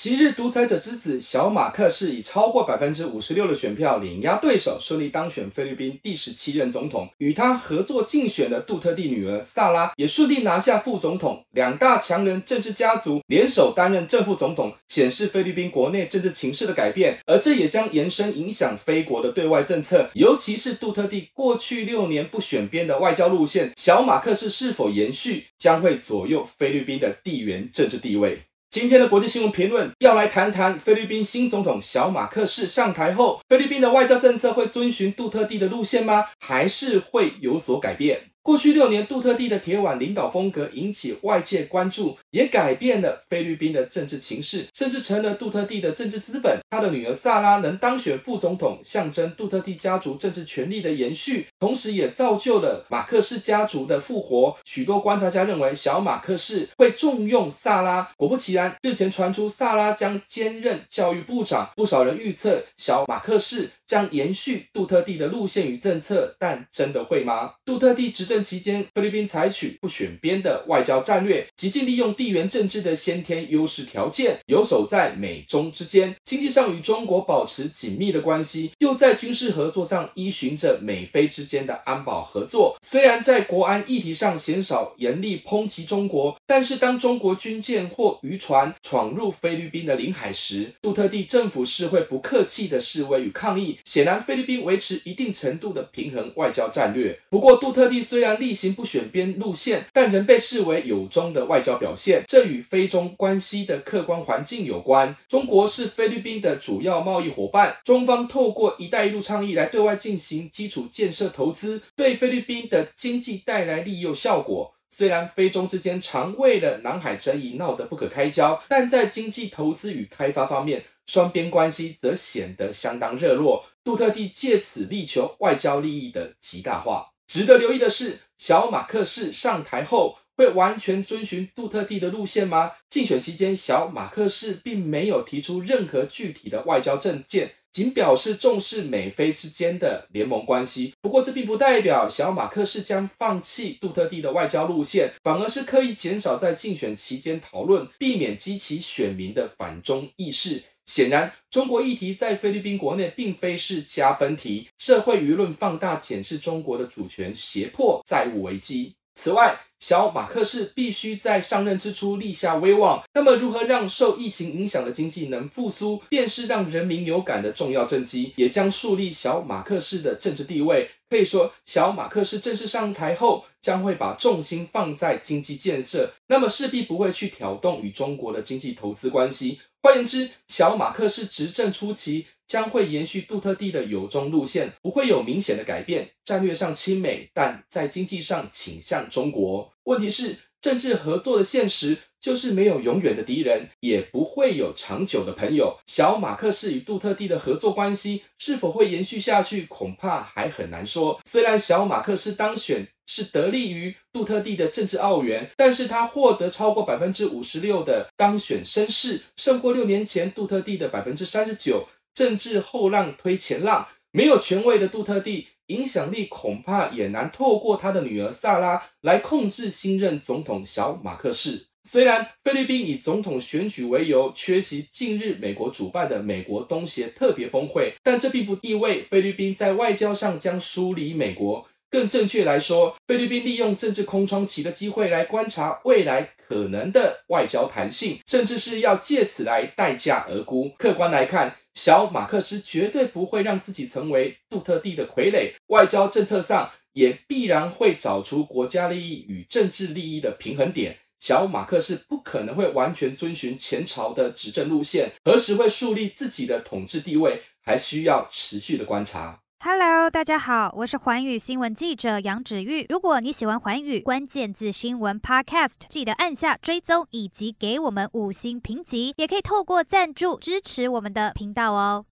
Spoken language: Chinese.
昔日独裁者之子小马克士以超过百分之五十六的选票碾压对手，顺利当选菲律宾第十七任总统。与他合作竞选的杜特地女儿萨拉也顺利拿下副总统。两大强人政治家族联手担任正副总统，显示菲律宾国内政治情势的改变。而这也将延伸影响菲国的对外政策，尤其是杜特地过去六年不选边的外交路线，小马克士是否延续，将会左右菲律宾的地缘政治地位。今天的国际新闻评论要来谈谈菲律宾新总统小马克士上台后，菲律宾的外交政策会遵循杜特地的路线吗？还是会有所改变？过去六年，杜特地的铁腕领导风格引起外界关注，也改变了菲律宾的政治情势，甚至成了杜特地的政治资本。他的女儿萨拉能当选副总统，象征杜特地家族政治权力的延续，同时也造就了马克氏家族的复活。许多观察家认为，小马克氏会重用萨拉。果不其然，日前传出萨拉将兼任教育部长，不少人预测小马克氏将延续杜特地的路线与政策，但真的会吗？杜特地执政。期间，菲律宾采取不选边的外交战略，极尽利用地缘政治的先天优势条件，游走在美中之间，经济上与中国保持紧密的关系，又在军事合作上依循着美菲之间的安保合作。虽然在国安议题上鲜少严厉抨击中国，但是当中国军舰或渔船闯入菲律宾的领海时，杜特地政府是会不客气的示威与抗议。显然，菲律宾维持一定程度的平衡外交战略。不过，杜特地虽虽然例行不选边路线，但仍被视为有中的外交表现。这与菲中关系的客观环境有关。中国是菲律宾的主要贸易伙伴，中方透过“一带一路”倡议来对外进行基础建设投资，对菲律宾的经济带来利诱效果。虽然菲中之间常为了南海争议闹得不可开交，但在经济投资与开发方面，双边关系则显得相当热络。杜特地借此力求外交利益的极大化。值得留意的是，小马克士上台后会完全遵循杜特地的路线吗？竞选期间，小马克士并没有提出任何具体的外交政见，仅表示重视美菲之间的联盟关系。不过，这并不代表小马克士将放弃杜特地的外交路线，反而是刻意减少在竞选期间讨论，避免激起选民的反中意识。显然，中国议题在菲律宾国内并非是加分题，社会舆论放大检视中国的主权，胁迫债务危机。此外，小马克思必须在上任之初立下威望。那么，如何让受疫情影响的经济能复苏，便是让人民有感的重要政绩，也将树立小马克思的政治地位。可以说，小马克思正式上台后，将会把重心放在经济建设，那么势必不会去挑动与中国的经济投资关系。换言之，小马克思执政初期将会延续杜特地的友中路线，不会有明显的改变。战略上亲美，但在经济上倾向中国。问题是，政治合作的现实就是没有永远的敌人，也不会有长久的朋友。小马克士与杜特地的合作关系是否会延续下去，恐怕还很难说。虽然小马克士当选，是得力于杜特地的政治奥援，但是他获得超过百分之五十六的当选声势，胜过六年前杜特地的百分之三十九。政治后浪推前浪，没有权位的杜特地影响力恐怕也难透过他的女儿萨拉来控制新任总统小马克士。虽然菲律宾以总统选举为由缺席近日美国主办的美国东协特别峰会，但这并不意味菲律宾在外交上将疏离美国。更正确来说，菲律宾利用政治空窗期的机会来观察未来可能的外交弹性，甚至是要借此来待价而沽。客观来看，小马克思绝对不会让自己成为杜特地的傀儡，外交政策上也必然会找出国家利益与政治利益的平衡点。小马克是不可能会完全遵循前朝的执政路线，何时会树立自己的统治地位，还需要持续的观察。Hello，大家好，我是寰宇新闻记者杨芷玉。如果你喜欢寰宇关键字新闻 Podcast，记得按下追踪以及给我们五星评级，也可以透过赞助支持我们的频道哦。